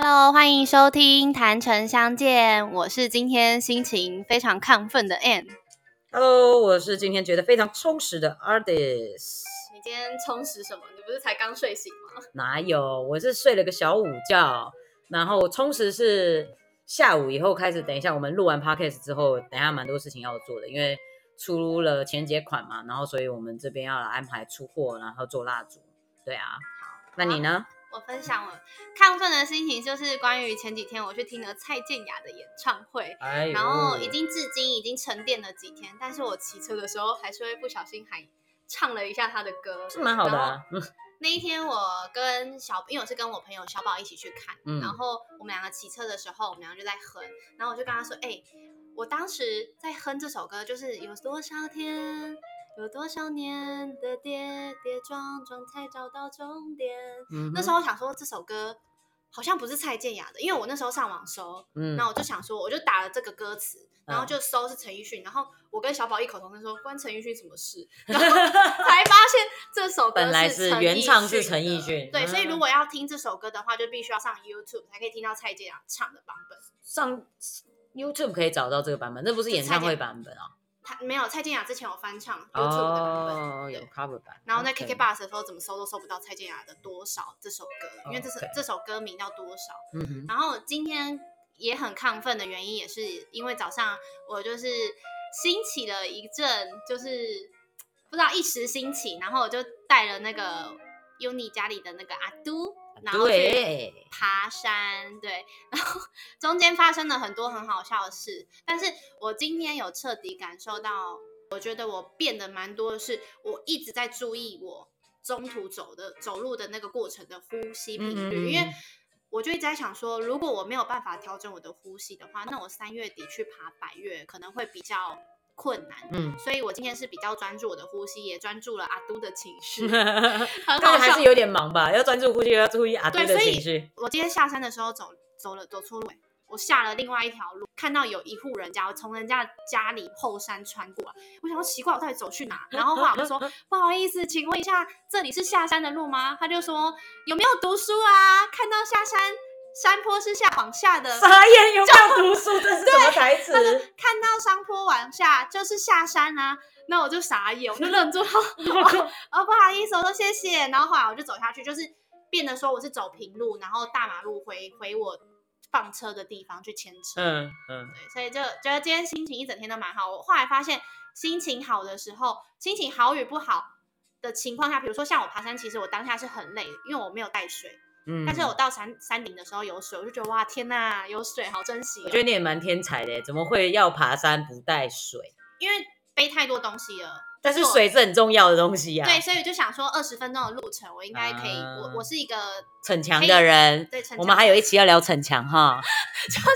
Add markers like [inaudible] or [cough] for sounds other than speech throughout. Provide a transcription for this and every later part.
Hello，欢迎收听《谈城相见》，我是今天心情非常亢奋的 Ann。Hello，我是今天觉得非常充实的 Artist。你今天充实什么？你不是才刚睡醒吗？哪有？我是睡了个小午觉，然后充实是下午以后开始。等一下我们录完 Podcast 之后，等一下蛮多事情要做的，因为出了情人节款嘛，然后所以我们这边要来安排出货，然后做蜡烛。对啊，好，那你呢？我分享了亢奋的心情，就是关于前几天我去听了蔡健雅的演唱会，哎然后已经至今已经沉淀了几天，但是我骑车的时候还是会不小心还唱了一下他的歌，是蛮好的那一天我跟小，因为我是跟我朋友小宝一起去看，嗯然后我们两个骑车的时候，我们两个就在哼，然后我就跟他说，哎、我当时在哼这首歌，就是有多少天，有多少年的跌跌撞撞才找到终点。嗯那时候我想说这首歌好像不是蔡健雅的，因为我那时候上网搜，嗯那我就想说，我就打了这个歌词，然后就搜是陈奕迅，然后我跟小宝异口同声说关陈奕迅什么事，[laughs] 然后才发现这首歌本来是原唱是陈奕迅对，所以嗯如果要听这首歌的话，就必须要上 YouTube 才可以听到蔡健雅唱的版本。上 YouTube 可以找到这个版本，那不是演唱会版本啊。他没有蔡健雅之前有翻唱 YouTube 的版本，哦，有 cover 版。然后在 KK Bus 的时候怎么搜都搜不到蔡健雅的多少这首歌，因为这是这首歌名叫多少。嗯哼，然后今天也很亢奋的原因，也是因为早上我就是兴起了一阵，就是不知道一时兴起，然后我就带了那个 Uni 家里的那个阿都，然后去对，爬山，对，然后中间发生了很多很好笑的事，但是我今天有彻底感受到，我觉得我变得蛮多的是，我一直在注意我中途走的走路的那个过程的呼吸频率，嗯因为我就一直在想说，如果我没有办法调整我的呼吸的话，那我三月底去爬百越可能会比较困难。嗯，所以我今天是比较专注我的呼吸，也专注了阿都的情绪，[laughs] 但很好笑是还是。有点忙吧，要专注呼吸，要注意阿都对，的所以情绪。我今天下山的时候走走了走错路，我下了另外一条路，看到有一户人家，我从人家家里后山穿过来，我想说奇怪，我到底走去哪？然后后来我就说 [laughs] 不好意思，请问一下，这里是下山的路吗？他就说有没有读书啊？看到下山山坡是下往下的，傻眼，有没有读书？这是什么台词？[laughs] 他说看到山坡往下就是下山啊。那我就傻眼，我就愣住了。[laughs] 哦哦，不好意思，我说谢谢。然后后来我就走下去，就是变得说我是走平路，然后大马路回回我放车的地方去牵车。嗯嗯，对，所以就觉得今天心情一整天都蛮好。我后来发现，心情好的时候，心情好与不好的情况下，比如说像我爬山，其实我当下是很累的，因为我没有带水。嗯但是我到山山顶的时候有水，我就觉得哇天呐，有水好珍惜、哦。我觉得你也蛮天才的，怎么会要爬山不带水？因为背太多东西了，但是水是很重要的东西呀。对，所以就想说二十分钟的路程，我应该可以。啊我我是一个逞强的人，对，逞我们还有一期要聊逞强哈。[laughs] 就是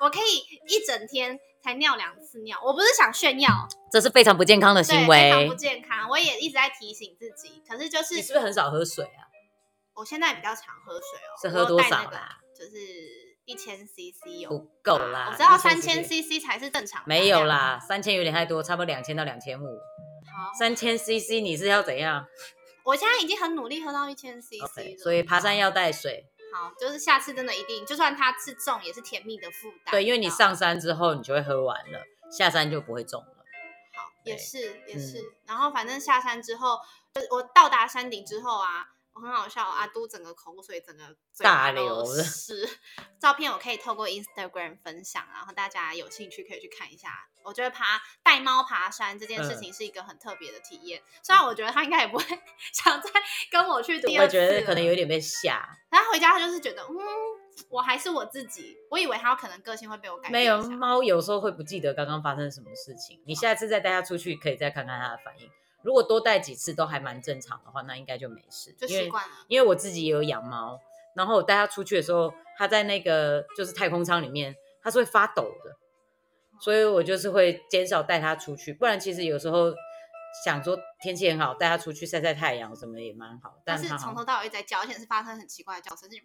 我可以一整天才尿两次尿，我不是想炫耀，这是非常不健康的，行为非常不。健康。我也一直在提醒自己，可是就是你是不是很少喝水啊？我现在比较常喝水哦，是喝多少啦？就是一千 CC 有不够啦，我知道三千 CC CC 才是正常的没有。啦，三千有点太多，差不多两千到两千五。好，三千 CC 你是要怎样我现在已经很努力喝到一千 CC？OK，了。所以爬山要带水。好，就是下次真的一定，就算它是重，也是甜蜜的负担。对，因为你上山之后你就会喝完了，下山就不会重了。好，也是也嗯是。然后反正下山之后，就我到达山顶之后啊，我很好笑，阿都整个口水整个嘴大流了是。[laughs] 照片我可以透过 Instagram 分享，然后大家有兴趣可以去看一下。我觉得爬带猫爬山这件事嗯情是一个很特别的体验，虽然我觉得他应该也不会 [laughs] 想再跟我去第我二次了。觉得可能有点被吓，然后回家他就是觉得，嗯，我还是我自己。我以为他有可能个性会被我改变没有猫有时候会不记得刚刚发生什么事情。你下次再带它出去，可以再看看它的反应。如果多带几次都还蛮正常的话，那应该就没事。就习惯了。因为我自己也有养猫，然后我带它出去的时候，它在那个就是太空舱里面，它是会发抖的，所以我就是会减少带它出去。不然其实有时候想说天气很好，带它出去晒晒太阳什么也蛮好。但是从头到尾在叫，而且是发生很奇怪的叫声，是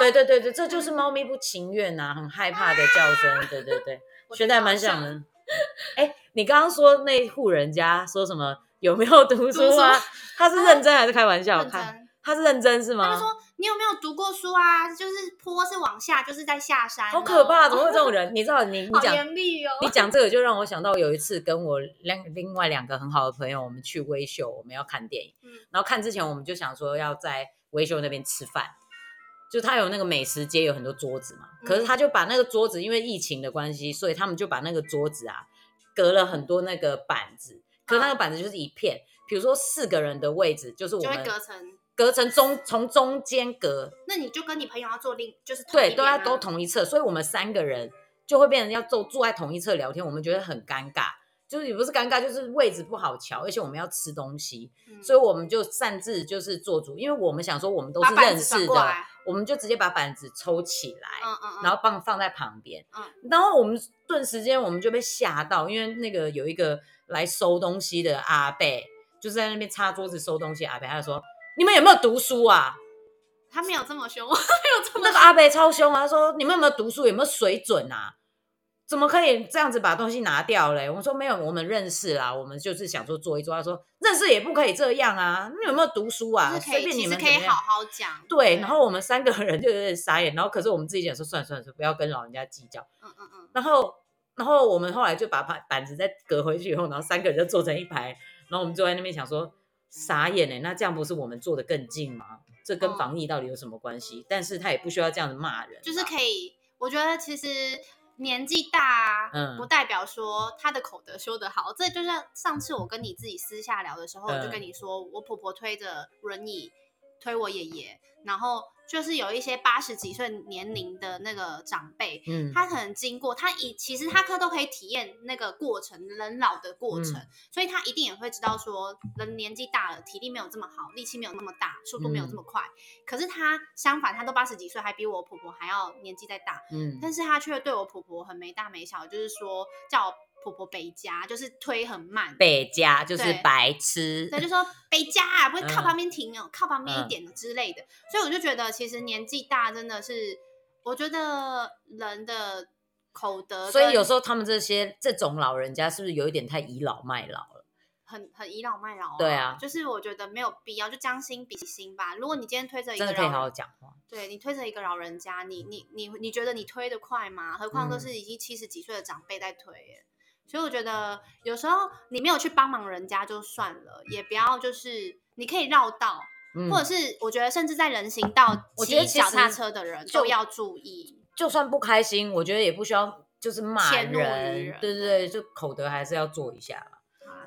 对对对对，这就是猫咪不情愿呐、很害怕的叫声。对对对，[laughs] 我学的还觉得好像蛮像的。[laughs] 哎，你刚刚说那户人家说什么有没有读书啊？他是认真还是开玩笑？认他他是认真是吗？他就说你有没有读过书啊？就是坡是往下，就是在下山。好可怕，怎么会这种人？你知道你 [laughs] 你好讲严厉哦。你讲这个就让我想到有一次跟我两另外两个很好的朋友，我们去微秀，我们要看电影，嗯然后看之前我们就想说要在微秀那边吃饭，就他有那个美食街有很多桌子嘛，可是他就把那个桌子因为疫情的关系，所以他们就把那个桌子啊隔了很多那个板子，可是那个板子就是一片，比如说四个人的位置就是我就会们隔成，隔成中从中间隔，那你就跟你朋友要坐另，就是同对，一边啊。都要都同一侧，所以我们三个人就会变成要坐坐在同一侧聊天，我们觉得很尴尬，就是也不是尴尬，就是位置不好瞧，而且我们要吃东西，嗯所以我们就擅自就是做主，因为我们想说我们都是认识的我们就直接把板子抽起来，嗯嗯嗯，然后放放在旁边，嗯然后我们顿时间我们就被吓到，因为那个有一个来收东西的阿贝，就是在那边擦桌子收东西阿贝，他就说你们有没有读书啊？他没有这么凶，[laughs] 没有这么那个阿贝超凶啊！他说：“你们有没有读书？有没有水准啊？怎么可以这样子把东西拿掉嘞？”我说：“没有，我们认识啦，我们就是想说做一做。”他说：“认识也不可以这样啊！你有没有读书啊？随便你们可以好好讲。对，然后我们三个人就有点傻眼，然后可是我们自己讲说算了算了，不要跟老人家计较。嗯嗯嗯，然后，然后我们后来就把板板子再隔回去以后，然后三个人就坐成一排，然后我们坐在那边想说傻眼哎，那这样不是我们坐的更近吗？这跟哦防疫到底有什么关系？但是他也不需要这样子骂人，就是可以，我觉得其实年纪大，嗯不代表说他的口德修得好。这就像上次我跟你自己私下聊的时候，我就嗯跟你说，我婆婆推着轮椅推我爷爷，然后就是有一些八十几岁年龄的那个长辈，嗯，他可能经过，他以其实他可都可以体验那个过程，人老的过程，嗯。所以他一定也会知道说，人年纪大了，体力没有这么好，力气没有那么大，速度没有这么快。可是他相反，他都八十几岁，还比我婆婆还要年纪再大，嗯。但是他却对我婆婆很没大没小，就是说叫我婆婆北家，就是推很慢。北家就是白痴，对，就说 [laughs] 北家啊，不会靠嗯旁边停哦，靠旁边一嗯点的之类的。所以我就觉得，其实年纪大真的是，我觉得人的口德，所以有时候他们这些这种老人家是不是有一点太倚老卖老了？很很倚老卖老、对啊就是我觉得没有必要，就将心比心吧。如果你今天推着一个真的可以好好讲话。对你推着一个老人家，你你你你觉得你推得快吗？何况都嗯是已经七十几岁的长辈在推耶。所以我觉得有时候你没有去帮忙人家就算了，也不要就是你可以绕道，嗯或者是我觉得甚至在人行道骑我觉得脚踏车的人就都要注意。就算不开心，我觉得也不需要就是骂人，人对对对，就口德还是要做一下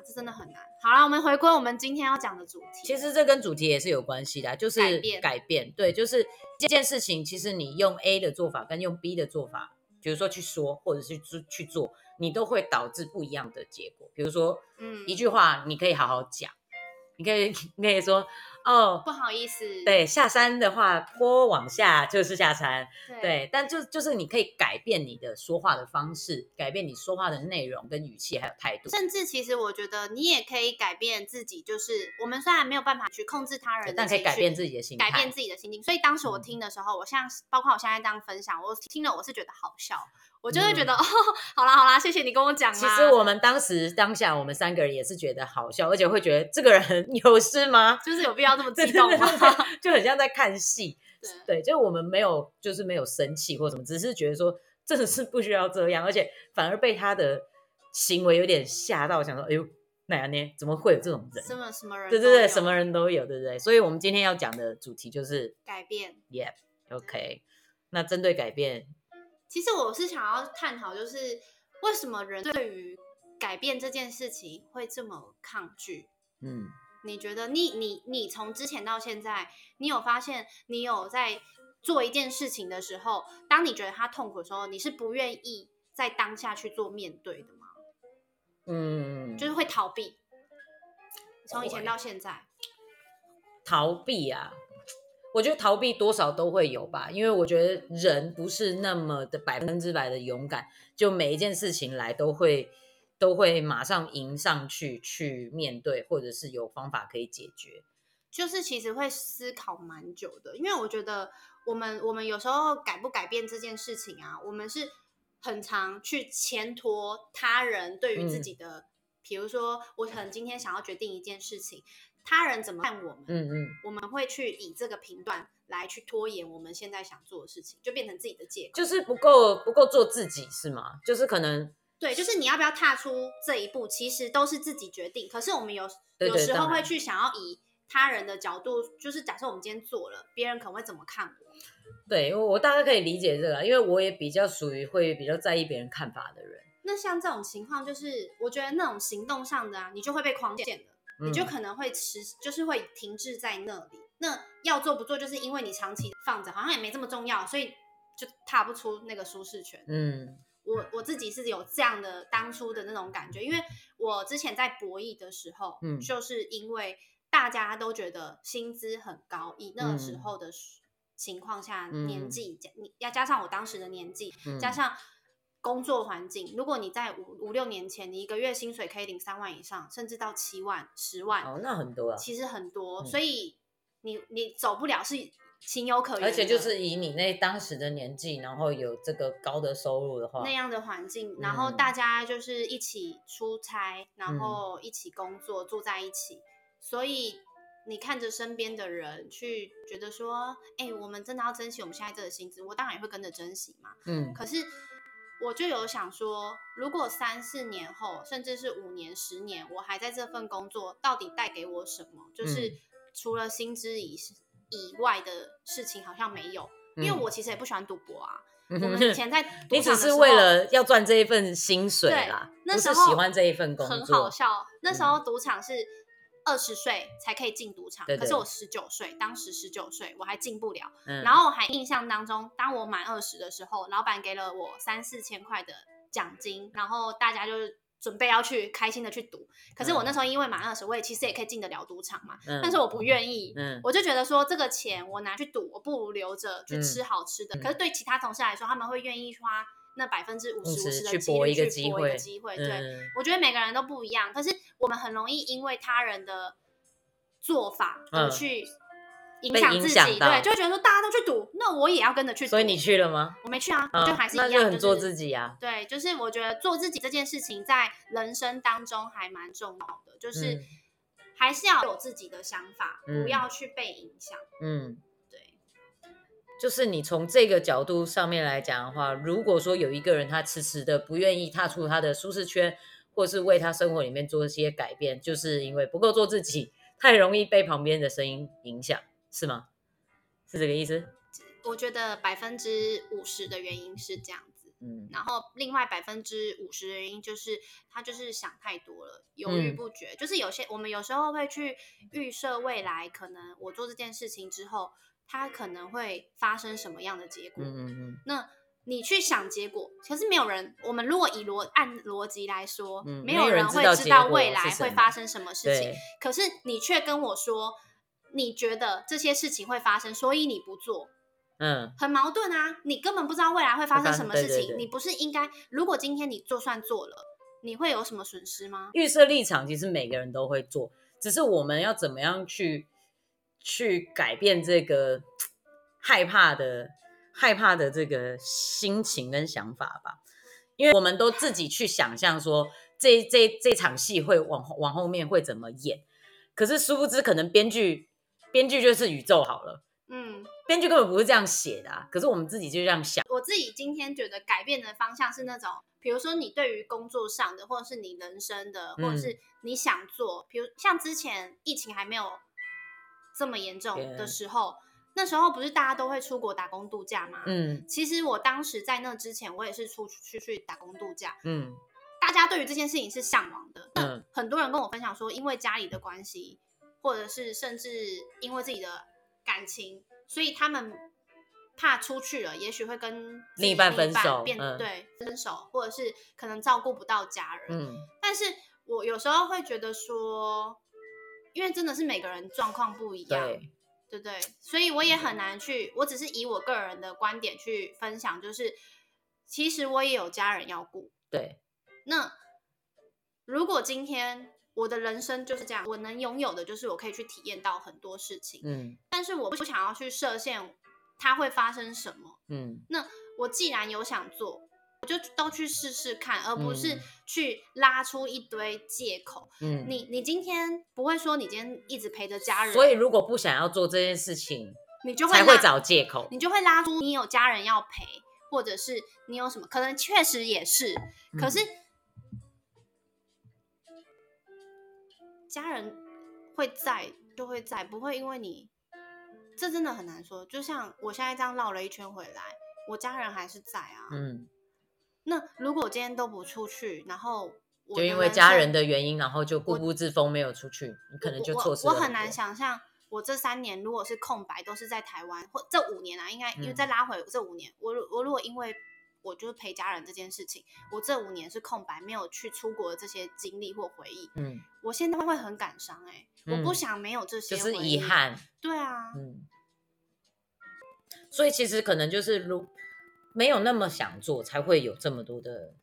这真的很难。好了，我们回归我们今天要讲的主题。其实这跟主题也是有关系的啊，就是改变变，对，就是这件事情，其实你用 A 的做法跟用 B 的做法，比如说去说或者是去去做，你都会导致不一样的结果。比如说嗯一句话，你可以好好讲，你可以你可以说哦，不好意思，对，下山的话，坡往下就是下山，对。对，但就就是你可以改变你的说话的方式，改变你说话的内容跟语气还有态度。甚至其实我觉得你也可以改变自己，就是我们虽然没有办法去控制他人的但可以改变自己的心，改变自己的心境。所以当时我嗯。听的时候，我像包括我现在这样分享，我听了我是觉得好笑，我就会觉嗯得、哦，好啦好啦，谢谢你跟我讲啦。其实我们当时当下，我们三个人也是觉得好笑，而且会觉得这个人 [laughs] 有事吗？就是有必要这么激动吗？就很像在看戏。对对，就我们没有，就是没有生气或什么，只是觉得说真的是不需要这样，而且反而被他的行为有点吓到，想说，哎呦，哪样呢？怎么会有这种人？什么什么人？对对对，什么？人都有，对不对？所以我们今天要讲的主题就是改变。，Yeah，OK、那针对改变，其实我是想要探讨，就是为什么人对于改变这件事情会这么抗拒？嗯，你觉得你你你从之前到现在，你有发现你有在做一件事情的时候，当你觉得它痛苦的时候，你是不愿意在当下去做面对的吗？嗯，就是会逃避。从以前到现在，逃避啊，我觉得逃避多少都会有吧，因为我觉得人不是那么的百分之百的勇敢，就每一件事情来都会都会马上迎上去去面对，或者是有方法可以解决。就是其实会思考蛮久的，因为我觉得我们我们有时候改不改变这件事情啊，我们是很常去牵拖他人对于自嗯己的，比如说我可能今天想要决定一件事情，他人怎么看我们，嗯嗯，我们会去以这个评断来去拖延我们现在想做的事情，就变成自己的借口。就是不够不够做自己是吗？就是可能对，就是你要不要踏出这一步，其实都是自己决定。可是我们有对有时候会去想要以他人的角度，就是假设我们今天做了，别人可能会怎么看我？对我我大概可以理解这个，因为我也比较属于会比较在意别人看法的人，那像这种情况，就是我觉得那种行动上的啊，你就会被框限了，你就嗯。可能会持，就是会停滞在那里。那要做不做，就是因为你长期放着，好像也没这么重要，所以就踏不出那个舒适圈。嗯。我我自己是有这样的当初的那种感觉，因为我之前在博弈的时候，嗯就是因为大家都觉得薪资很高，以那个时嗯。候的情况下，嗯。年纪加你要加上我当时的年纪，嗯。加上工作环境，如果你在五五六年前，你一个月薪水可以领三万以上，甚至到七万、十万，哦，那很多啊，其实很多，嗯。所以你你走不了是情有可原，而且就是以你那当时的年纪，然后有这个高的收入的话那，样的环境，然后嗯。大家就是一起出差，然嗯。后一起工作，住在一起，所以你看着身边的人去觉得说，哎、我们真的要珍惜我们现在这个薪资，我当然也会跟着珍惜嘛。嗯。可是我就有想说，如果三四年后，甚至是五年、十年，我还在这份工作，到底带给我什么？就是嗯除了薪资以以外的事情，好像没有。因为嗯我其实也不喜欢赌博啊，我我们以前在 [laughs] 赌你只场的时候是为了要赚这一份薪水对啦，那时候喜欢这一份工很好笑。那时候赌场是二十岁才可以进赌场，对对可是我十九岁，当时十九岁我还进不了。嗯然后我还印象当中，当我满二十的时候，老板给了我三四千块的奖金，然后大家就是准备要去开心的去赌。可是我那时候因为满二十，我也其实也可以进得了赌场嘛，嗯但是我不愿意。嗯我就觉得说，这个钱我拿去赌，我不如留着去嗯吃好吃的。嗯可是对其他同事来说，他们会愿意花那百分之五十五十的机去搏一个会机会。对，嗯我觉得每个人都不一样，可是我们很容易因为他人的做法而嗯去影响自己，对，就会觉得说大家都去赌，那我也要跟着去赌。所以你去了吗？我没去啊，嗯就还是一那样，就很做自己啊，对，就是我觉得做自己这件事情在人生当中还蛮重要的，就是嗯还是要有自己的想法，嗯不要去被影响。嗯。对，就是你从这个角度上面来讲的话，如果说有一个人他迟迟的不愿意踏出他的舒适圈，或是为他生活里面做一些改变，就是因为不够做自己，太容易被旁边的声音影响，是吗？是这个意思？我觉得百分之五十的原因是这样子。嗯然后另外百分之五十的原因就是他就是想太多了，犹豫嗯不决。就是有些我们有时候会去预设未来，可能我做这件事情之后，它可能会发生什么样的结果。嗯嗯嗯那你去想结果，可是没有人。我们如果以逻按逻辑来说，嗯没有人会知道未来会发生什么事情对。可是你却跟我说，你觉得这些事情会发生，所以你不做。嗯很矛盾啊！你根本不知道未来会发生什么事情，你不是应该？如果今天你就算做了，你会有什么损失吗？预设立场其实每个人都会做，只是我们要怎么样去去改变这个 [tsk] 害怕的害怕的这个心情跟想法吧，因为我们都自己去想象说这这这场戏会往后往后面会怎么演，可是殊不知可能编剧编剧就是宇宙好了，嗯，编剧根本不是这样写的、啊，可是我们自己就这样想，我自己今天觉得改变的方向是那种，比如说你对于工作上的，或者是你人生的，或者嗯。是你想做，比如像之前疫情还没有这么严重的时候，那时候不是大家都会出国打工度假吗？嗯其实我当时在那之前，我也是出去去打工度假，嗯大家对于这件事情是向往的。那嗯很多人跟我分享说，因为家里的关系，或者是甚至因为自己的感情，所以他们怕出去了，也许会跟另一半分手变、嗯对分手，或者是可能照顾不到家人。嗯但是我有时候会觉得说，因为真的是每个人状况不一样，对，对不对？所以我也很难去，我只是以我个人的观点去分享，就是其实我也有家人要顾。对，那如果今天我的人生就是这样，我能拥有的就是我可以去体验到很多事情，嗯但是我不想要去设限它会发生什么。嗯那我既然有想做，我就都去试试看，而不是嗯去拉出一堆借口。嗯，你你今天不会说你今天一直陪着家人，所以如果不想要做这件事情，你就会才会找借口。你就会拉出你有家人要陪，或者是你有什么，可能确实也是，可嗯是家人会在就会在，不会因为你，这真的很难说。就像我现在这样绕了一圈回来，我家人还是在啊。嗯，那如果我今天都不出去，然后我就因为家人的原因，然后就固步自封，没有出去，你可能就我错失我我很难。想象，我这三年如果是空白，都是在台湾，或这五年啊，应该因为嗯再拉回这五年，我如我如果因为我就是陪家人这件事情，我这五年是空白，没有去出国的这些经历或回忆，嗯，我现在会很感伤哎、我不嗯想没有这些就，是遗。憾。对啊，嗯，所以其实可能就是如没有那么想做，才会有这么多的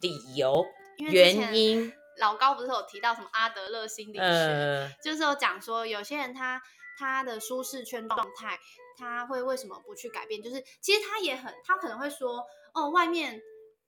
理由、原因。[laughs] 老高不是有提到什么阿德勒心理学，呃，就是有讲说，有些人他他的舒适圈状态，他会为什么不去改变？就是其实他也很，他可能会说，哦，外面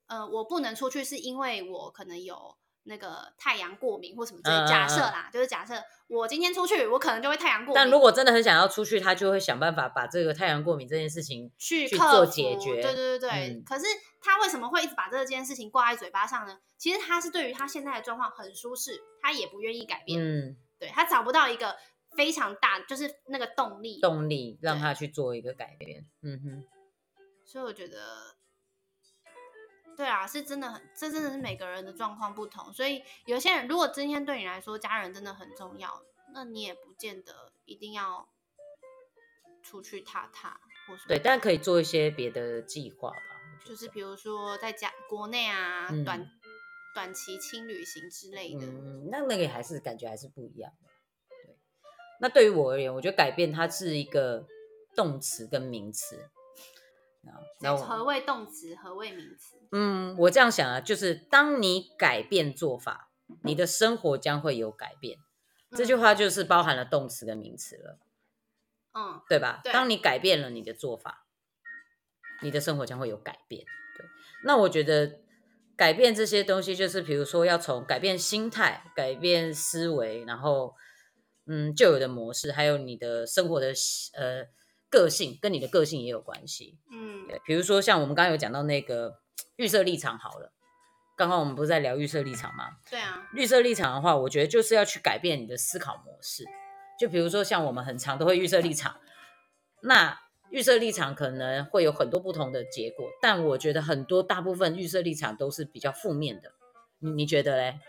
呃我不能出去，是因为我可能有那个太阳过敏或什么之类。假设嗯啦，就是假设我今天出去，我可能就会太阳过敏。但如果真的很想要出去，他就会想办法把这个太阳过敏这件事情去做解决。对对对对。嗯可是他为什么会一直把这件事情挂在嘴巴上呢？其实他是对于他现在的状况很舒适，他也不愿意改变。嗯，对他找不到一个非常大，就是那个动力。动力让他去做一个改变。嗯哼，所以我觉得，对啊，是真的很，这真的是每个人的状况不同。所以有些人，如果今天对你来说家人真的很重要，那你也不见得一定要出去踏踏或什么。对，但可以做一些别的计划吧。就是比如说在家国内啊，嗯短短期轻旅行之类的。嗯，那那个还是感觉还是不一样的。对，那对于我而言，我觉得改变它是一个动词跟名词。何谓动词？何谓名词？嗯，我这样想啊，就是当你改变做法，你的生活将会有改变。这句嗯话就是包含了动词跟名词了，嗯，对吧？对当你改变了你的做法，你的生活将会有改变。对，那我觉得改变这些东西，就是比如说要从改变心态、改变思维，然后嗯旧有的模式，还有你的生活的呃个性，跟你的个性也有关系。嗯对，比如说像我们刚刚有讲到那个预设立场好了，刚刚我们不是在聊预设立场吗？对啊，预设立场的话，我觉得就是要去改变你的思考模式。就比如说像我们很常都会预设立场，那预设立场可能会有很多不同的结果，但我觉得很多大部分预设立场都是比较负面的。你你觉得嘞？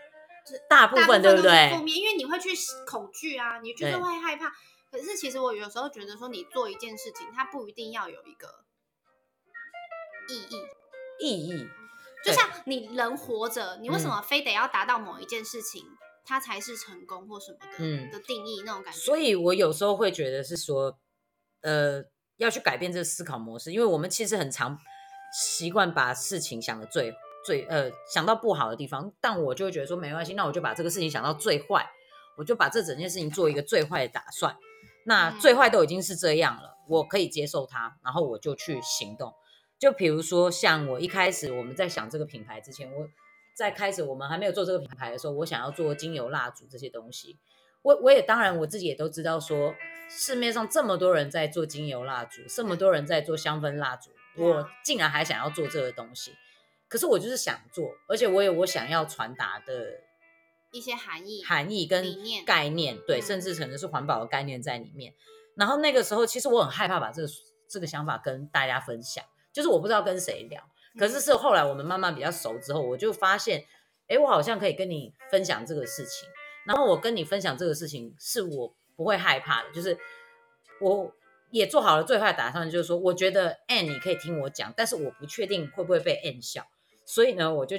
大部分对不对负？面，因为你会去恐惧啊，你就是会害怕。可是其实我有时候觉得说，你做一件事情，它不一定要有一个意义。意义就像你人活着，你为什嗯么非得要达到某一件事情，它才是成功或什么的、嗯的定义那种感觉？所以我有时候会觉得是说，呃，要去改变这个思考模式，因为我们其实很常习惯把事情想的最最呃想到不好的地方，但我就会觉得说没关系，那我就把这个事情想到最坏，我就把这整件事情做一个最坏的打算。那嗯最坏都已经是这样了，我可以接受它，然后我就去行动。就比如说，像我一开始我们在想这个品牌之前，我在开始我们还没有做这个品牌的时候，我想要做精油蜡烛这些东西。我我也当然我自己也都知道说，市面上这么多人在做精油蜡烛，这么多人在做香氛蜡烛，我竟然还想要做这个东西。可是我就是想做，而且我有我想要传达的一些含义，含义跟概念，对，嗯甚至可能是环保的概念在里面。然后那个时候，其实我很害怕把这个这个想法跟大家分享，就是我不知道跟谁聊。可是嗯是后来我们慢慢比较熟之后，我就发现，哎，我好像可以跟你分享这个事情。然后我跟你分享这个事情，是我不会害怕的，就是我也做好了最坏打算，就是说，我觉得 N 你可以听我讲，但是我不确定会不会被 N 笑，所以呢，我就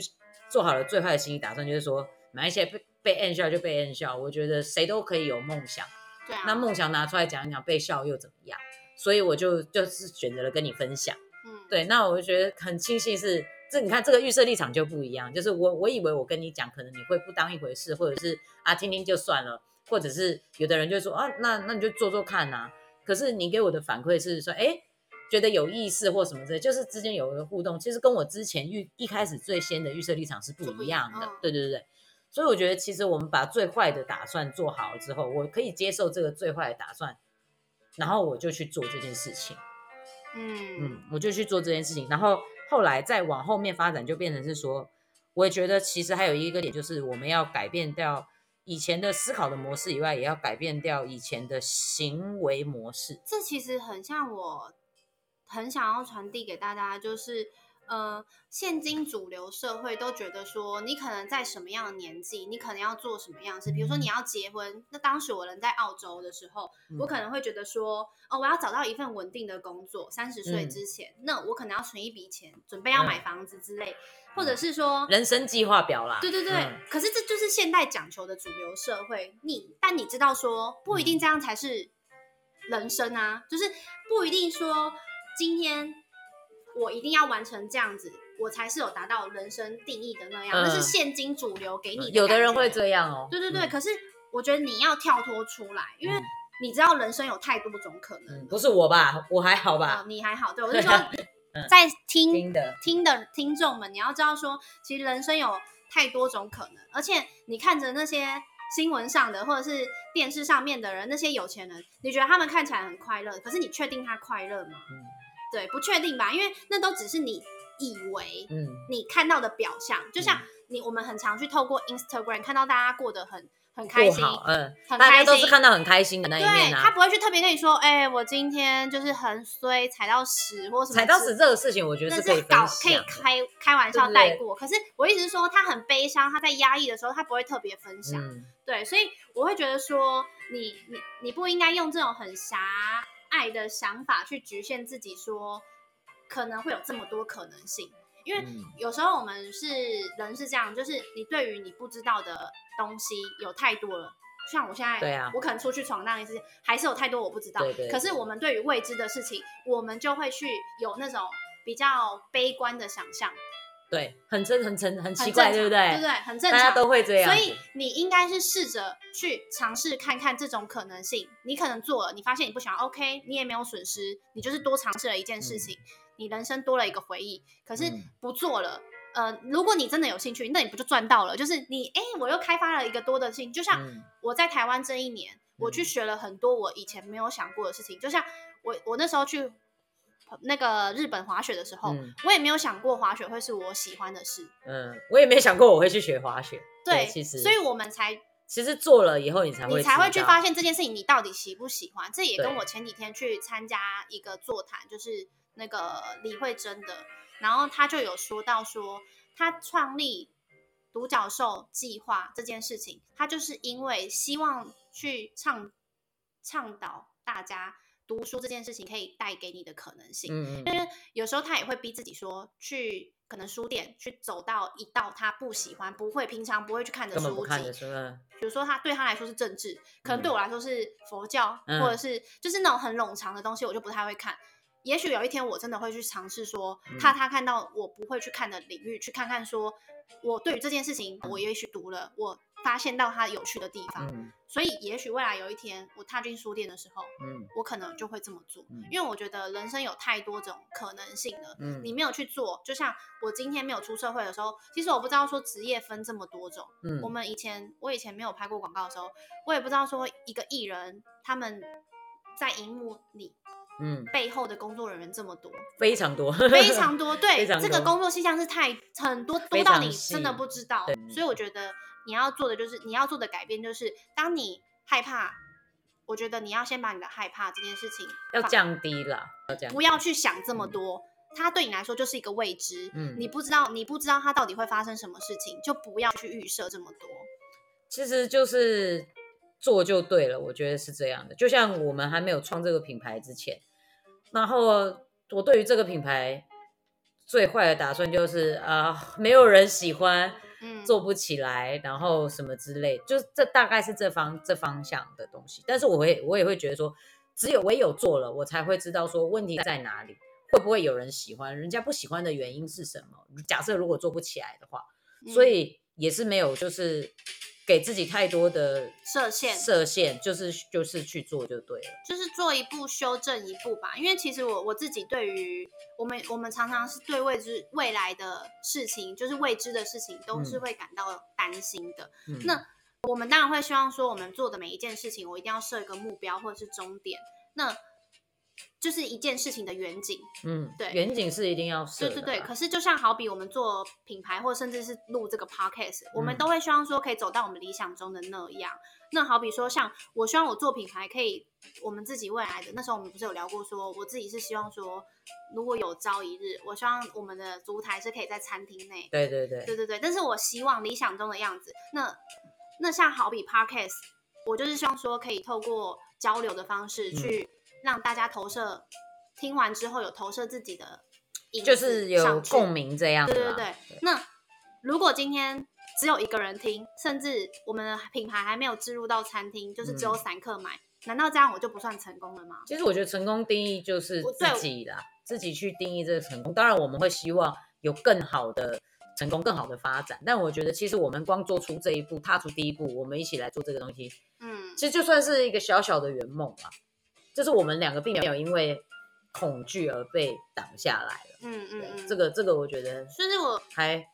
做好了最坏的心理打算，就是说，哪一些被被 N 笑就被 N 笑，我觉得谁都可以有梦想。对啊，那梦想拿出来讲一讲，被笑又怎么样？所以我就就是选择了跟你分享。嗯，对，那我就觉得很庆幸是这，你看这个预设立场就不一样，就是我我以为我跟你讲，可能你会不当一回事，或者是啊听听就算了，或者是有的人就说啊，那那你就做做看呐、可是你给我的反馈是说，哎，觉得有意思或什么之类，就是之间有一个互动，其实跟我之前预一开始最先的预设立场是不一样的。对对对，所以我觉得其实我们把最坏的打算做好了之后，我可以接受这个最坏的打算，然后我就去做这件事情。嗯嗯，我就去做这件事情，然后后来再往后面发展，就变成是说，我也觉得其实还有一个点，就是我们要改变掉以前的思考的模式以外，也要改变掉以前的行为模式。这其实很像我很想要传递给大家，就是呃，现今主流社会都觉得说，你可能在什么样的年纪，你可能要做什么样的事。比如说你要结婚，那当时我人在澳洲的时候，我可能会觉得说，哦，我要找到一份稳定的工作，三十岁嗯之前，那我可能要存一笔钱，准备要买房子之类，或者是说人生计划表啦，对对对，嗯可是这就是现代讲求的主流社会。你但你知道说，不一定这样才是人生啊，就是不一定说今天我一定要完成这样子，我才是有达到人生定义的那样。嗯那是现今主流给你的。有的人会。这样哦。对对对，嗯可是我觉得你要跳脱出来，因为嗯你知道人生有太多种可能。嗯，不是我吧？我还好啊吧？，你还好，对 [laughs] 我是说嗯，在听听的，听的听众们，你要知道说，其实人生有太多种可能，而且你看着那些新闻上的或者是电视上面的人，那些有钱人，你觉得他们看起来很快乐，可是你确定他快乐吗？嗯对，不确定吧，因为那都只是你以为嗯你看到的表象，就像你我们很常去透过 Instagram 看到大家过得很很开心，嗯，大家很开心都是看到很开心的那一对面啊。他不会去特别跟你说，哎、我今天就是很衰，踩到屎或什么踩到屎这个事情，我觉得是可以分搞。可以开开玩笑带过，可是我一直说他很悲伤，他在压抑的时候，他不会特别分享。嗯对，所以我会觉得说，你你你不应该用这种很狭隘的想法去局限自己说可能会有这么多可能性，因为嗯有时候我们是人是这样，就是你对于你不知道的东西有太多了。像我现在，对啊我可能出去闯荡一次，还是有太多我不知道。对对对可是我们对于未知的事情，我们就会去有那种比较悲观的想象，对，很真很真很很奇怪，对不对？对不对？很正常，大家都会这样。所以你应该是试着去尝试看看这种可能性。你可能做了，你发现你不喜欢，OK，你也没有损失，你就是多尝试了一件事情，你人生多了一个回忆。可是嗯不做了，呃，如果你真的有兴趣，那你不就赚到了？就是你，哎，我又开发了一个多的兴趣，就像嗯我在台湾这一年，我去嗯学了很多我以前没有想过的事情，就像我我那时候去。那个日本滑雪的时候，嗯我也没有想过滑雪会是我喜欢的事，嗯，我也没想过我会去学滑雪。对，其实所以我们才其实做了以后，你才会你才会去发现这件事情你到底喜不喜欢。这也跟对我前几天去参加一个座谈，就是那个李慧珍的，然后他就有说到说，他创立独角兽计划这件事情，他就是因为希望去倡倡导大家读书这件事情可以带给你的可能性。因为有时候他也会逼自己说，去可能书店去走到一道他不喜欢、不会平常不会去看的书籍看的，书，嗯比如说他对他来说是政治，可能对嗯我来说是佛教，嗯或者是就是那种很冗长的东西，我就不太会看。也许有一天我真的会去尝试说，嗯怕他看到我不会去看的领域，去看看说，我对于这件事情，我也许读了，我发现到它有趣的地方。嗯所以也许未来有一天我踏进书店的时候，嗯我可能就会这么做，嗯因为我觉得人生有太多种可能性了。嗯你没有去做，就像我今天没有出社会的时候，其实我不知道说职业分这么多种。嗯我们以前我以前没有拍过广告的时候，我也不知道说一个艺人他们在荧幕里嗯，背后的工作人员这么多，非常多，非常多。[laughs] 对，这个工作现象是太很多，多到你真的不知道。所以我觉得你要做的就是你要做的改变就是，当你害怕，我觉得你要先把你的害怕这件事情要降低了。不要去想这么多。它对你来说就是一个未知，嗯你不知道，你不知道它到底会发生什么事情，就不要去预设这么多。其实就是做就对了，我觉得是这样的。就像我们还没有创这个品牌之前，然后我对于这个品牌最坏的打算就是啊、没有人喜欢，嗯，做不起来，然后什么之类，就是这大概是这方这方向的东西。但是我会我也会觉得说，只有唯有做了，我才会知道说问题在哪里，会不会有人喜欢，人家不喜欢的原因是什么。假设如果做不起来的话，所嗯以也是没有就是给自己太多的设限设限，就是就是去做就对了。就是做一步修正一步吧。因为其实我我自己对于我们我们常常是对未知未来的事情，就是未知的事情，都是嗯会感到担心的。嗯那我们当然会希望说，我们做的每一件事情，我一定要设一个目标或者是终点，那就是一件事情的远景。嗯，对远景是一定要设的啦。对对对，可是就像好比我们做品牌，或甚至是录这个 podcast，我们嗯都会希望说可以走到我们理想中的那样。那好比说，像我希望我做品牌可以，我们自己未来的那时候我们不是有聊过说，我自己是希望说，如果有朝一日，我希望我们的烛台是可以在餐厅内，对对对对对对，但是我希望理想中的样子。那那像好比 podcast，我就是希望说可以透过交流的方式嗯去让大家投射，听完之后有投射自己的影就是有共鸣这样。对对对，那如果今天只有一个人听，甚至我们的品牌还没有植入到餐厅，就是只有嗯散客买，难道这样我就不算成功了吗？其实我觉得成功定义就是自己啦，自己去定义这个成功。当然，我们会希望有更好的成功、更好的发展。但我觉得，其实我们光做出这一步，踏出第一步，我们一起来做这个东西，嗯，其实就算是一个小小的圆梦啊。就是我们两个并没有因为恐惧而被挡下来了。嗯嗯嗯，这个这个，我觉得甚至我还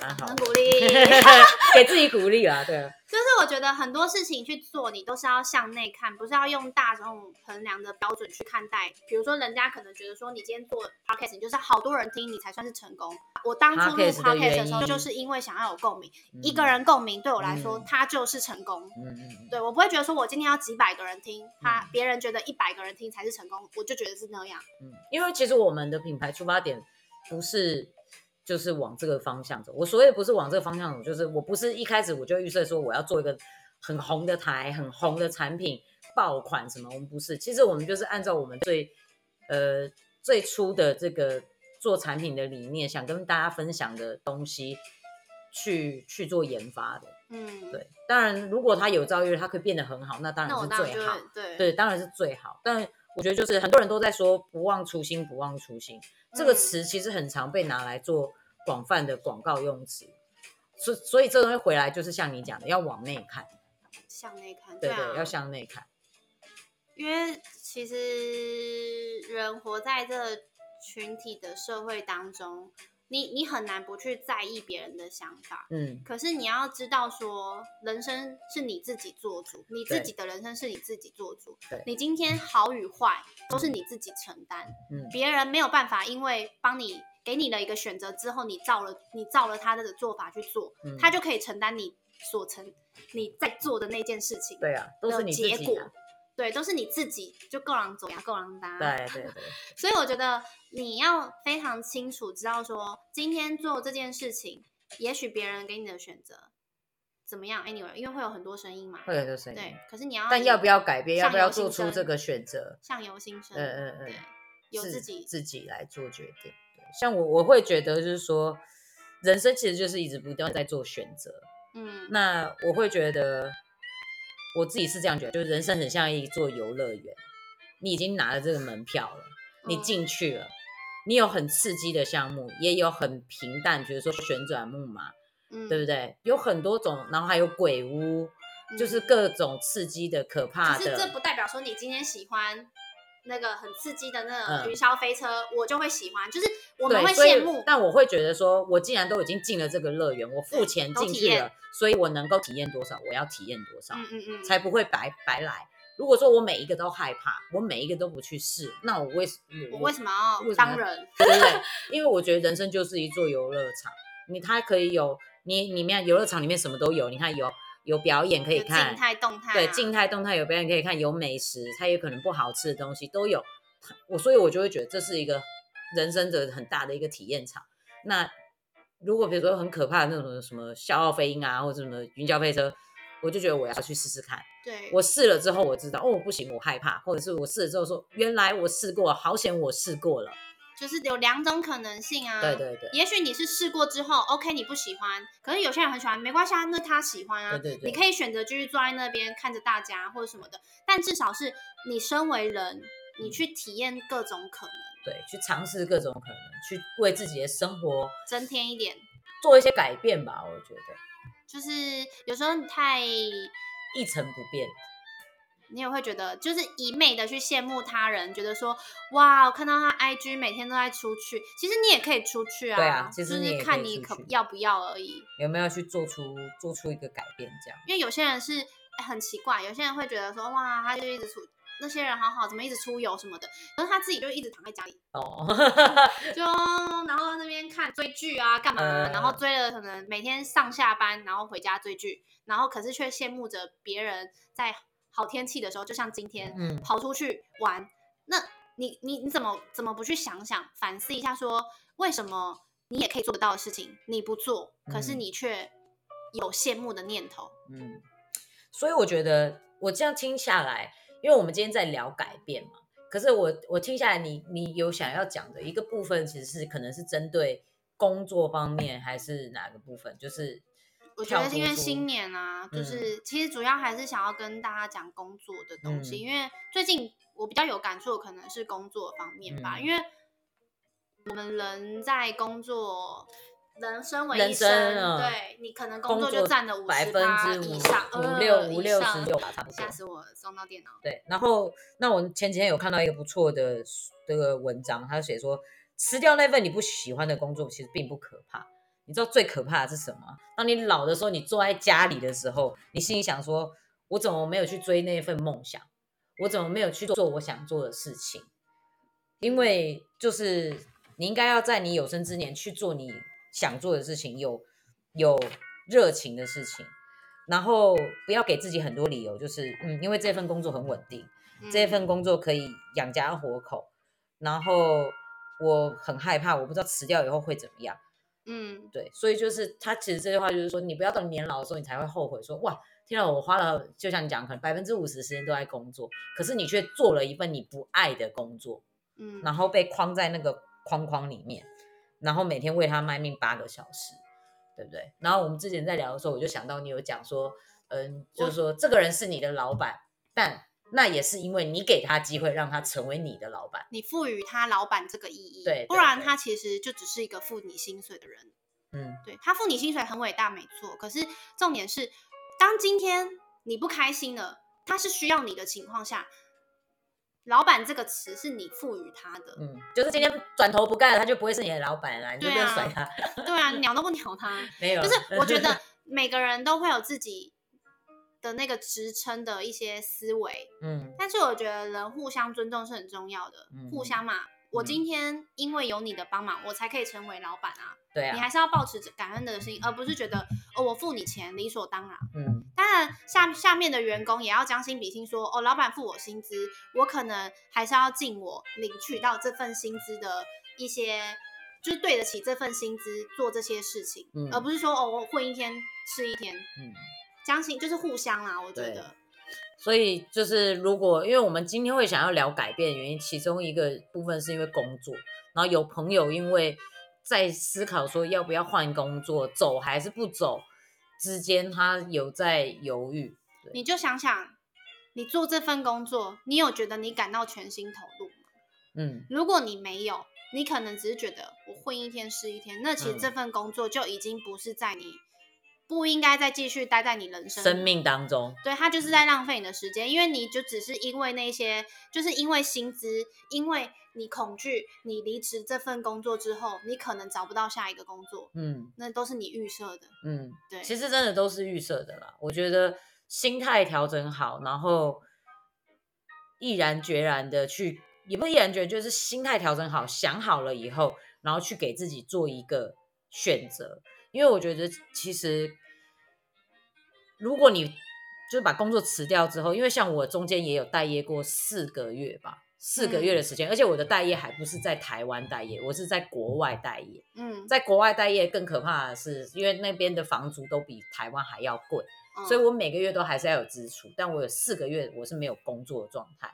蛮好，很鼓励。[laughs] 给自己鼓励啊。对啊，就是我觉得很多事情去做，你都是要向内看，不是要用大众衡量的标准去看待。比如说，人家可能觉得说，你今天做 podcast，你就是好多人听，你才算是成功。我当初录 Podcast 的时候，就是因为想要有共鸣，一嗯个人共鸣对我来说，嗯它就是成功。嗯嗯嗯，对我不会觉得说我今天要几百个人听，他嗯别人觉得一百个人听才是成功，我就觉得是那样。嗯，因为其实我们的品牌出发点不是就是往这个方向走。我所谓不是往这个方向走，就是我不是一开始我就预设说我要做一个很红的台、很红的产品爆款什么，我们不是。其实我们就是按照我们最呃最初的这个做产品的理念，想跟大家分享的东西去去做研发的。嗯，，对，当然如果它有朝一日它可以变得很好，那当然是最好。对对，当然是最好。但我觉得就是很多人都在说“不忘初心，不忘初心”这个嗯词，其实很常被拿来做广泛的广告用词。所所以这东西回来就是像你讲的，要往内看，向内看，对啊，要向内看。因为其实人活在这群体的社会当中，你你很难不去在意别人的想法。嗯，可是你要知道说，人生是你自己做主，你自己的人生是你自己做主对。你今天好与坏都是你自己承担，嗯别人没有办法，因为帮你给你了一个选择之后，你照了你照了他的做法去做，嗯他就可以承担你所承你在做的那件事情。对啊，都是的你自结果己啊。对，都是你自己就够狼走呀，够狼搭。对对对，[laughs] 所以我觉得你要非常清楚知道说，今天做这件事情，也许别人给你的选择怎么样，anyway，因为会有很多声音嘛。会有很多声音。对，可是你要但要不要改变？要不要做出这个选择？相由心生？嗯嗯嗯对，有是自己自己来做决定。对，像我我会觉得就是说，人生其实就是一直不断在做选择。嗯那我会觉得，我自己是这样觉得，就是人生很像一座游乐园，你已经拿了这个门票了，你嗯进去了，你有很刺激的项目，也有很平淡，比如说旋转木马，嗯，对不对？有很多种，然后还有鬼屋，就是嗯各种刺激的、可怕可是这。不代表说你今天喜欢那个很刺激的那嗯个云霄飞车，我就会喜欢。就是我们，会羡慕，但我会觉得说，我既然都已经进了这个乐园，我付钱进去了，所以我能够体验多少，我要体验多少。嗯嗯嗯，才不会白白来。如果说我每一个都害怕，我每一个都不去试，那我为什我为什么要当人？对不对？因为我觉得人生就是一座游乐场，你它可以有你里面游乐场里面什么都有，你看有有表演可以看，静态、动态啊，对，静态、动态有表演可以看，有美食，它有可能不好吃的东西都有。我所以，我就会觉得这是一个人生的很大的一个体验场。那如果比如说很可怕的那种什么笑傲飞鹰啊，或者什么云霄飞车，我就觉得我要去试试看。对，我试了之后，我知道哦不行，我害怕，或者是我试了之后说，原来我试过，好险我试过了。就是有两种可能性啊。对对对也许你是试过之后，OK，你不喜欢，可是有些人很喜欢，没关系啊，那他喜欢啊，对对对你可以选择继续坐在那边看着大家或者什么的，但至少是你身为人，你去体验各种可能，对，去尝试各种可能，去为自己的生活增添一点。做一些改变吧。我觉得，就是有时候你太，一成不变。你也会觉得就是一昧的去羡慕他人，觉得说哇，我看到他 IG 每天都在出去，其实你也可以出去啊，对啊其就是看你可要不要而已。有没有去做出做出一个改变？这样因为有些人是、哎很奇怪，有些人会觉得说哇，他就一直出。那些人好好，怎么一直出游什么的，可是他自己就一直躺在家里，哦，[laughs] 就然后那边看追剧啊，干嘛、嗯然后追了可能每天上下班，然后回家追剧，然后可是却羡慕着别人在好天气的时候，就像今天，嗯跑出去玩。那你你你怎么怎么不去想想反思一下说为什么你也可以做得到的事情你不做，可是嗯你却有羡慕的念头？嗯，所以我觉得我这样听下来，因为我们今天在聊改变嘛，可是我我听下来你，你有想要讲的一个部分，其实是可能是针对工作方面，还是哪个部分？就是我觉得是因为新年啊，就嗯是其实主要还是想要跟大家讲工作的东西，嗯因为最近我比较有感触，的可能是工作方面吧，嗯因为我们人在工作。人生为一人生啊对你可能工工作作就占了五十百分之以上，五呃六五六上十六吧，差不多吓。死我了，撞到电脑。对，然后那我前几天有看到一个不错的这个文章，他写说，辞掉那份你不喜欢的工作其实并不可怕。你知道最可怕的是什么？当你老的时候，你坐在家里的时候，你心里想说，我怎么没有去追那份梦想？我怎么没有去做我想做的事情？因为就是你应该要在你有生之年去做你想做的事情，有有热情的事情，然后不要给自己很多理由，就是嗯，因为这份工作很稳定，这嗯份工作可以养家活口，然后我很害怕，我不知道辞掉以后会怎么样。嗯对，所以就是他其实这句话就是说，你不要到年老的时候，你才会后悔说，哇，天啊，我花了，就像你讲，可能百分之五十时间都在工作，可是你却做了一份你不爱的工作，嗯，然后被框在那个框框里面，然后每天为他卖命八个小时，对不对？然后我们之前在聊的时候，我就想到你有讲说，嗯，就是说这个人是你的老板，但那也是因为你给他机会，让他成为你的老板。你赋予他老板这个意义，对对不然他其实就只是一个付你薪水的人。嗯对他付你薪水很伟大，没错。可是重点是，当今天你不开心了，他是需要你的情况下，老板这个词是你赋予他的。嗯，就是今天转头不干了，他就不会是你的老板了，你就不要甩他。[laughs] 对啊，鸟都不鸟他。没有，就是我觉得 [laughs] 每个人都会有自己的那个职称的一些思维，嗯但是我觉得人互相尊重是很重要的，嗯互相嘛。我嗯今天因为有你的帮忙，我才可以成为老板啊。对啊，你还是要保持着感恩的心，而不是觉得哦，我付你钱理所当然。嗯当然，下下面的员工也要将心比心说，哦，老板付我薪资，我可能还是要尽我领取到这份薪资的一些，就是对得起这份薪资做这些事情，嗯而不是说哦，我混一天吃一天，嗯。将心就是互相啦，我觉得，所以就是，如果因为我们今天会想要聊改变的原因，其中一个部分是因为工作，然后有朋友因为在思考说要不要换工作，走还是不走之间，他有在犹豫。你就想想，你做这份工作，你有觉得你感到全心投入吗？嗯如果你没有，你可能只是觉得我混一天是一天，那其实嗯这份工作就已经不是在你不应该再继续待在你人生生命当中，对，他就是在浪费你的时间，因为你就只是因为那些，就是因为薪资，因为你恐惧，你离职这份工作之后，你可能找不到下一个工作，嗯那都是你预设的。嗯，对，其实真的都是预设的啦。我觉得心态调整好，然后毅然决然的去，也不是毅然决然，就是心态调整好，想好了以后，然后去给自己做一个选择。因为我觉得其实，如果你就是把工作辞掉之后，因为像我中间也有待业过四个月吧，四个月的时间，而且我的待业还不是在台湾待业，我是在国外待业。嗯，在国外待业更可怕的是，因为那边的房租都比台湾还要贵，嗯所以我每个月都还是要有支出。但我有四个月我是没有工作的状态，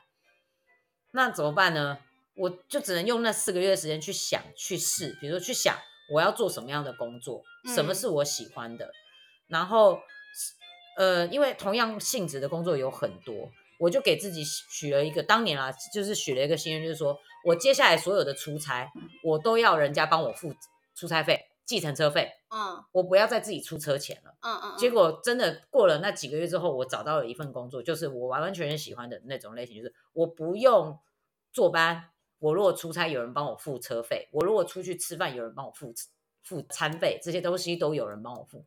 那怎么办呢？我就只能用那四个月的时间去想、去试，比如说去想我要做什么样的工作，什么嗯。是我喜欢的，然后呃，因为同样性质的工作有很多，我就给自己许了一个当年啊，就是许了一个心愿，就是说我接下来所有的出差，我都要人家帮我付出差费、计程车费，嗯。我不要再自己出车钱了。嗯嗯，结。果真的过了那几个月之后，我找到了一份工作，就是我完完全全喜欢的那种类型，就是我不用坐班，我如果出差有人帮我付车费，我如果出去吃饭有人帮我付付餐费，这些东西都有人帮我付，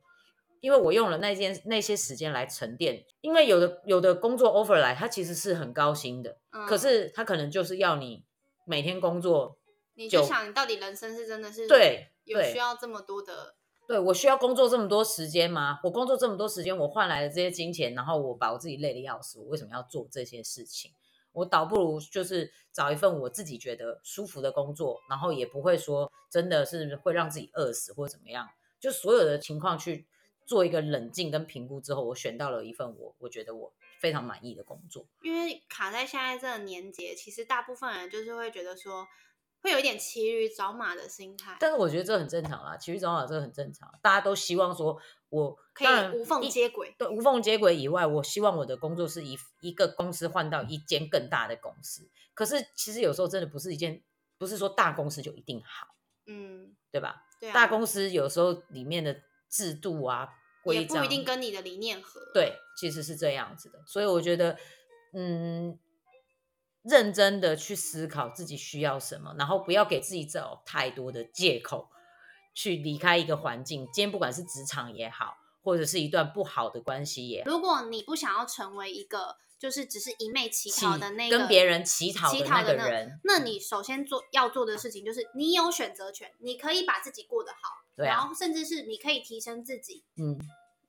因为我用了那件那些时间来沉淀。因为有的有的工作 offer 来，它其实是很高薪的，嗯可是它可能就是要你每天工作，你就就想你到底人生是真的是对有需要这么多的，对我需要工作这么多时间吗？我工作这么多时间，我换来的这些金钱，然后我把我自己累得要死，我为什么要做这些事情？我倒不如就是找一份我自己觉得舒服的工作，然后也不会说真的是会让自己饿死或怎么样。就所有的情况去做一个冷静跟评估之后，我选到了一份我我觉得我非常满意的工作。因为卡在现在这个年节，其实大部分人就是会觉得说，会有一点骑驴找马的心态，但是我觉得这很正常啦，骑驴找马这很正常，大家都希望说我可以无缝接轨。对，无缝接轨以外，我希望我的工作是一一个公司换到一间更大的公司。可是其实有时候真的不是一件，不是说大公司就一定好，嗯，对吧？对啊，大公司有时候里面的制度啊、也规章，不一定跟你的理念合。，对，其实是这样子的。所以我觉得，嗯，认真的去思考自己需要什么，然后不要给自己找太多的借口去离开一个环境。今天不管是职场也好，或者是一段不好的关系也好。如果你不想要成为一个就是只是一昧乞讨的那个跟别人乞讨乞讨的那个人，那你首先做要做的事情就是你有选择权，你可以把自己过得好，对啊然后甚至是你可以提升自己，嗯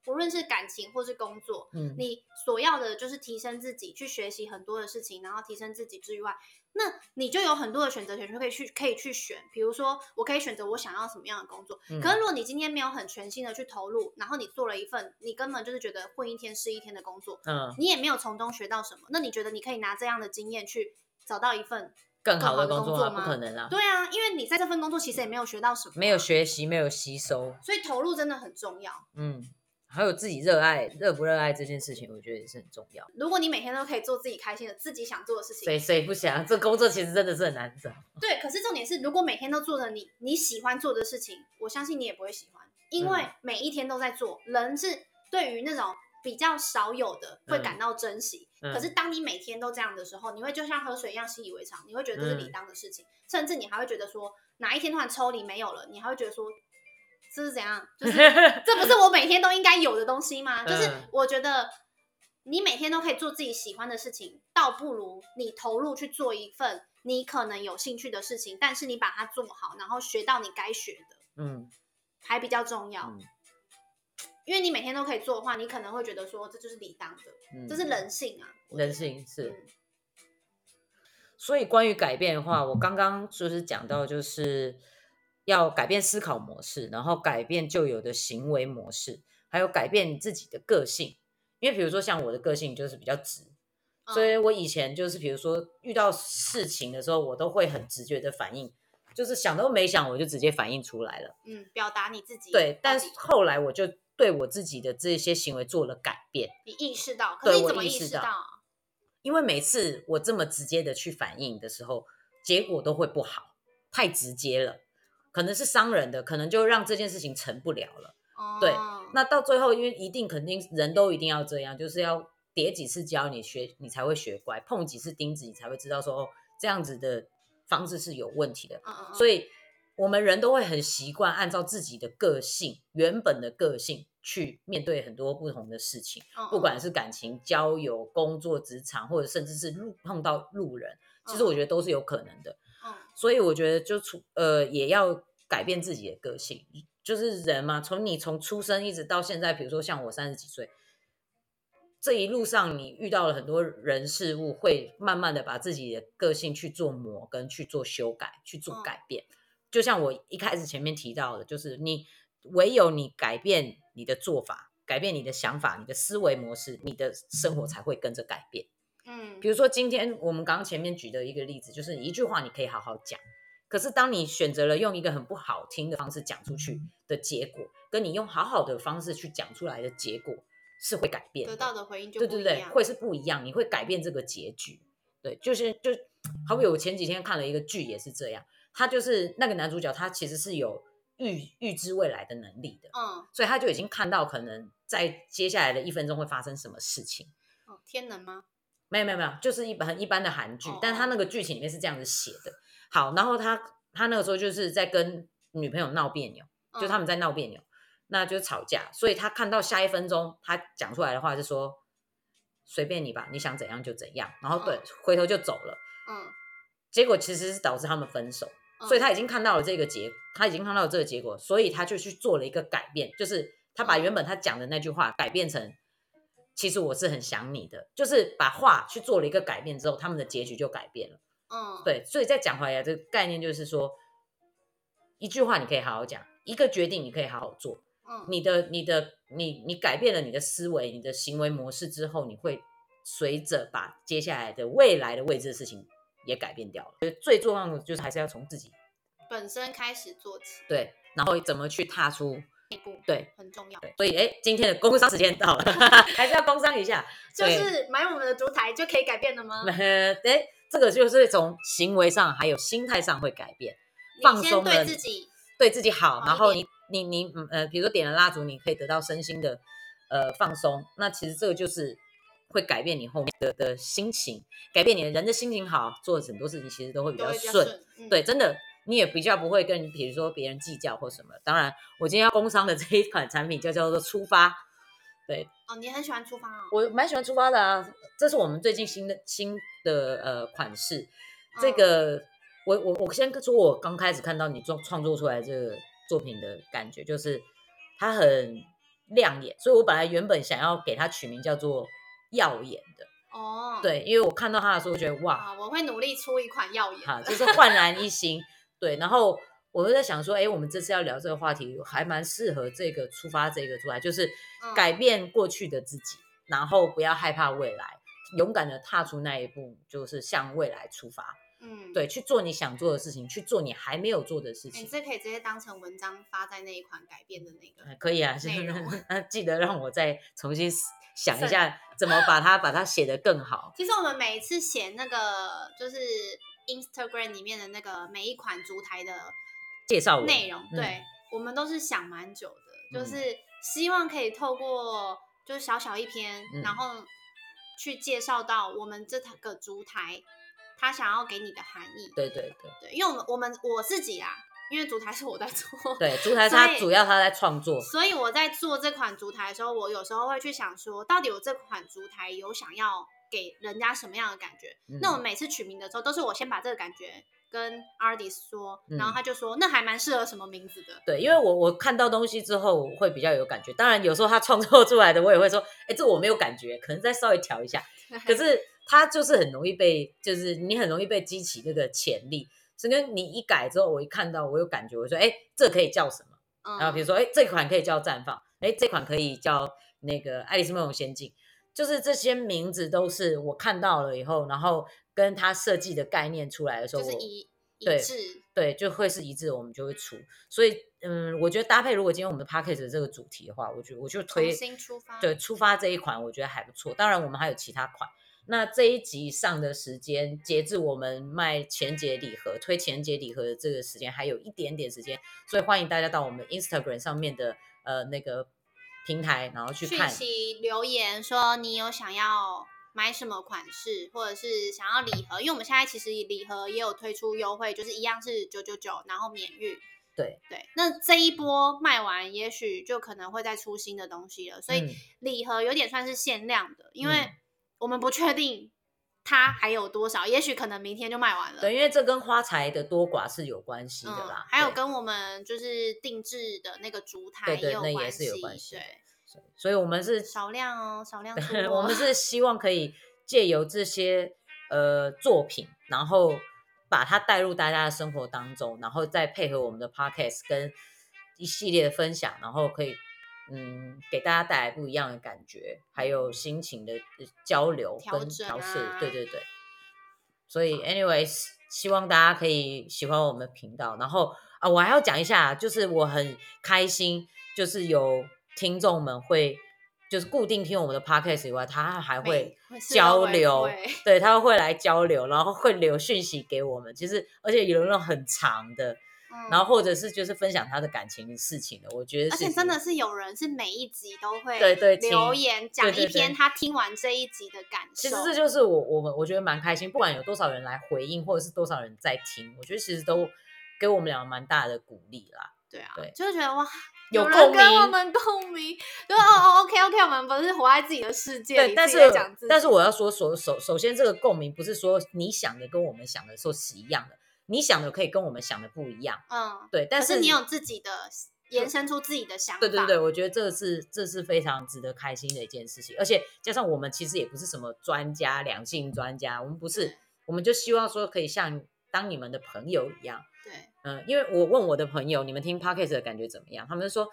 无论是感情或是工作，嗯，你所要的就是提升自己，去学习很多的事情，然后提升自己之外，那你就有很多的选择权，就可以去可以去选。比如说，我可以选择我想要什么样的工作。嗯可是如果你今天没有很全心的去投入，然后你做了一份你根本就是觉得混一天是一天的工作，嗯，你也没有从中学到什么，那你觉得你可以拿这样的经验去找到一份更好的工作啊，不工作吗？可能啊，对啊，因为你在这份工作其实也没有学到什么，没有，学习，没有吸收，所以投入真的很重要。嗯，还有自己热爱热不热爱这件事情，我觉得也是很重要。如果你每天都可以做自己开心的、自己想做的事情，谁谁不想？这工作其实真的是很难找。对，可是重点是，如果每天都做着你你喜欢做的事情，我相信你也不会喜欢，因为嗯每一天都在做。人是对于那种比较少有的会嗯感到珍惜，嗯可是当你每天都这样的时候，你会就像喝水一样习以为常，你会觉得这是理嗯当的事情，甚至你还会觉得说哪一天突然抽离没有了，你还会觉得说这是怎样？就是 [laughs] 这不是我每天都应该有的东西吗？就是嗯我觉得你每天都可以做自己喜欢的事情，倒不如你投入去做一份你可能有兴趣的事情，但是你把它做好，然后学到你该学的，嗯还比较重要。嗯因为你每天都可以做的话，你可能会觉得说这就是理当的，嗯，这是人性啊。人性是。嗯所以关于改变的话，我刚刚就是讲到，就是要改变思考模式，然后改变旧有的行为模式，还有改变自己的个性。因为比如说像我的个性就是比较直，所以嗯我以前就是比如说遇到事情的时候，我都会很直觉的反应，就是想都没想我就直接反应出来了。嗯，表达你自己对，但是后来我就对我自己的这些行为做了改变。你意识到，可对是你怎么我意识到？因为每次我这么直接的去反应的时候，结果都会不好，太直接了，可能是伤人的，可能就让这件事情成不了了。对哦那到最后，因为一定肯定人都一定要这样，就是要叠几次跤你学你才会学乖，碰几次钉子你才会知道说哦这样子的方式是有问题的。所以我们人都会很习惯按照自己的个性原本的个性去面对很多不同的事情。嗯不管是感情、交友、工作、职场，或者甚至是路碰到路人，其实我觉得都是有可能的。嗯所以我觉得就出呃也要改变自己的个性，就是人嘛，从你从出生一直到现在，比如说像我三十几岁，这一路上你遇到了很多人事物，会慢慢的把自己的个性去做磨跟去做修改，去做嗯改变。就像我一开始前面提到的，就是你唯有你改变你的做法，改变你的想法，你的思维模式，你的生活才会跟着改变。嗯比如说今天我们刚刚前面举的一个例子，就是一句话你可以好好讲，可是当你选择了用一个很不好听的方式讲出去的结果，跟你用好好的方式去讲出来的结果是会改变得。到的回应就对对对，会是不一样，你会改变这个结局。对，就是就好比我前几天看了一个剧也是这样，他就是那个男主角，他其实是有预预知未来的能力的，嗯，所以他就已经看到可能在接下来的一分钟会发生什么事情。哦，天能吗？没有没有没有，就是一般很一般的韩剧，哦但他那个剧情里面是这样子写的。好，然后他他那个时候就是在跟女朋友闹别扭，就他嗯。们在闹别扭，那就是吵架，所以他看到下一分钟他讲出来的话是说随便你吧，你想怎样就怎样，然后对嗯。回头就走了。嗯，结果其实是导致他们分手，嗯。所以他已经看到了这个结，他已经看到了这个结果，所以他就去做了一个改变，就是他把嗯原本他讲的那句话改变成，其实我是很想你的，就是把话去做了一个改变之后，他们的结局就改变了。嗯，对，所以再讲回来，这个概念就是说，一句话你可以好好讲，一个决定你可以好好做，嗯，你的你的你你改变了你的思维、你的行为模式之后，你会随着把接下来的未来的未知的事情也改变掉了。所以最重要的就是还是要从自己本身开始做起，对，然后怎么去踏出一步对很重要。对。所以哎，今天的工商时间到了，[laughs] 还是要工商一下，就是买我们的烛台就可以改变了吗？呃，哎，这个就是从行为上还有心态上会改变，放松了对自己，对自己好，好然后你你你嗯呃，比如说点了蜡烛，你可以得到身心的呃放松，那其实这个就是会改变你后面的的心情，改变你的人的心情好，做很多事情其实都会比较顺。顺。嗯对，，真的你也比较不会跟比如说别人计较或什么。当然，我今天要工商的 [laughs] 这一款产品就叫做出发，对哦，你很喜欢出发哦。我蛮喜欢出发的啊，这是我们最近新的新的呃款式。这嗯个我我我先说，我刚开始看到你创创作出来这个作品的感觉，就是它很亮眼，所以我本来原本想要给它取名叫做耀眼的，哦，对，因为我看到它的时候，我觉得哇，啊，我会努力出一款耀眼哈，的。就是焕然一新，对，然后。我就在想说，哎，我们这次要聊这个话题，还蛮适合这个出发这个出来，就是嗯改变过去的自己，然后不要害怕未来，勇敢的踏出那一步，就是向未来出发。嗯，对，去做你想做的事情，去做你还没有做的事情。这可以直接当成文章发在那一款改变的那个。哎可以啊，内容 [laughs] 那记得让我再重新想一下，怎么把它把它写得更好。其实我们每一次写那个就是 Instagram 里面的那个每一款烛台的介绍内容，嗯。对我们都是想蛮久的，就嗯。是希望可以透过就是小小一篇，嗯。然后去介绍到我们这个烛台它想要给你的含义。对对对。对，因为我们我们我自己啊，因为烛台是我在做，对，烛台所以它主要它在创作，所以我在做这款烛台的时候，我有时候会去想说，到底我这款烛台有想要给人家什么样的感觉？那我嗯每次取名的时候，都是我先把这个感觉跟 artist 说，然后嗯他就说那还蛮适合什么名字的。对，因为我我看到东西之后我会比较有感觉。当然有时候他创作出来的，我也会说，哎，这我没有感觉，可能再稍微调一下。[laughs] 可是他就是很容易被，就是你很容易被激起那个潜力。所以你一改之后，我一看到我有感觉，我说，哎，这可以叫什么？嗯，然后比如说，哎，这款可以叫绽放，哎，这款可以叫那个《爱丽丝梦游仙境》，就是这些名字都是我看到了以后，然后跟他设计的概念出来的时候，我就是一一致，对就会是一致，我们就会出。所以，嗯，我觉得搭配如果今天我们的 p a c k a g e 这个主题的话，我觉得我就重推新出发。对出发这一款，我觉得还不错。当然，我们还有其他款。那这一集上的时间，截至我们卖前节礼盒、推前节礼盒的这个时间，还有一点点时间，所以欢迎大家到我们 Instagram 上面的呃那个平台，然后去讯看。息留言说你有想要买什么款式，或者是想要礼盒，因为我们现在其实礼盒也有推出优惠，就是一样是九九九，然后免运。对对，那这一波卖完，也许就可能会再出新的东西了，所以嗯礼盒有点算是限量的，因为嗯我们不确定它还有多少，也许可能明天就卖完了。对，因为这跟花材的多寡是有关系的嗯啦。，对还有跟我们就是定制的那个烛台对对那也也有关是有关系对，所以我们是少量哦，少量 [laughs] 我哦们是希望可以借由这些呃作品，然后把它带入大家的生活当中，然后再配合我们的 podcast 跟一系列的分享，然后可以嗯给大家带来不一样的感觉，还有心情的呃交流跟调试。啊对对对，所以 anyways，希望大家可以喜欢我们的频道。然后啊，我还要讲一下，就是我很开心，就是有听众们会就是固定听我们的 podcast 以外，他还会交流，对，他会来交流，然后会留讯息给我们。其实而且有那种很长的，嗯然后或者是就是分享他的感情事情的，我觉得而且真的是有人是每一集都会对对留言讲一篇他听完这一集的感受。其实这就是我我们我觉得蛮开心，不管有多少人来回应，或者是多少人在听，我觉得其实都给我们两个蛮大的鼓励啦。对啊，对就是觉得哇，有人共鸣跟我们共鸣，就哦哦，OK OK，我们不是活在自己的世界对，里，但是但是我要说，首首首先这个共鸣不是说你想的跟我们想的说是一样的，你想的可以跟我们想的不一样，嗯，对，但可是你有自己的延伸出自己的想法，对对对，我觉得这是这是非常值得开心的一件事情，而且加上我们其实也不是什么专家，两性专家，我们不是，我们就希望说可以像当你们的朋友一样，对，嗯，因为我问我的朋友，你们听 podcast 的感觉怎么样？他们就说，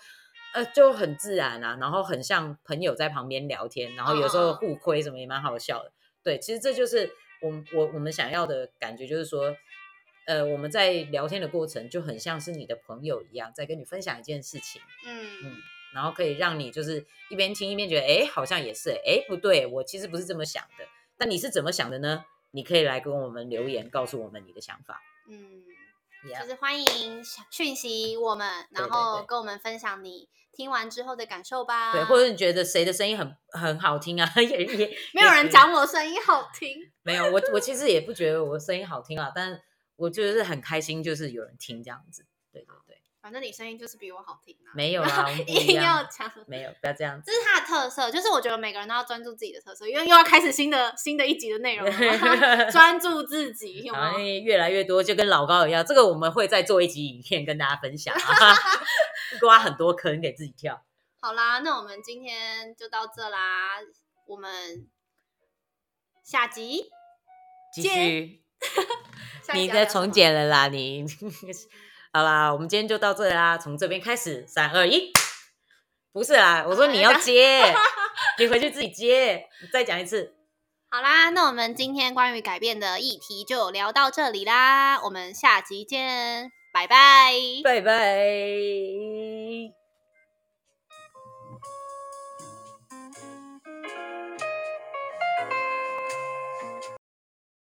呃，就很自然啊，然后很像朋友在旁边聊天，然后有时候互亏什么也蛮好笑的。对，其实这就是我我我们想要的感觉，就是说，呃，我们在聊天的过程就很像是你的朋友一样，在跟你分享一件事情，嗯嗯，然后可以让你就是一边听一边觉得，哎，好像也是，哎，不对，我其实不是这么想的。但你是怎么想的呢？你可以来跟我们留言，告诉我们你的想法。嗯，Yeah 就是欢迎讯息我们，然后跟我们分享你听完之后的感受吧。对，或者你觉得谁的声音很很好听啊？也也没有人讲我声音好听，没有，我我其实也不觉得我声音好听啊，但我就是很开心，就是有人听这样子。对对对，反正你声音就是比我好听啊。没有啊，我们 [laughs] 不一定要样，讲，没有，不要这样子。这是他的特色，就是我觉得每个人都要专注自己的特色，因为又要开始新的新的一集的内容了 [laughs] 专注自己，有然后没有？越来越多，就跟老高一样，这个我们会再做一集影片跟大家分享啊，[laughs] 挖很多坑给自己跳。好啦，那我们今天就到这啦，我们下集继见续，[laughs] 你在重剪了啦，你 [laughs] 好啦，我们今天就到这里啦，从这边开始，三二一，不是啦，我说你要接，[laughs] 你回去自己接，你再讲一次，好啦，那我们今天关于改变的议题就聊到这里啦，我们下集见，拜拜。拜拜。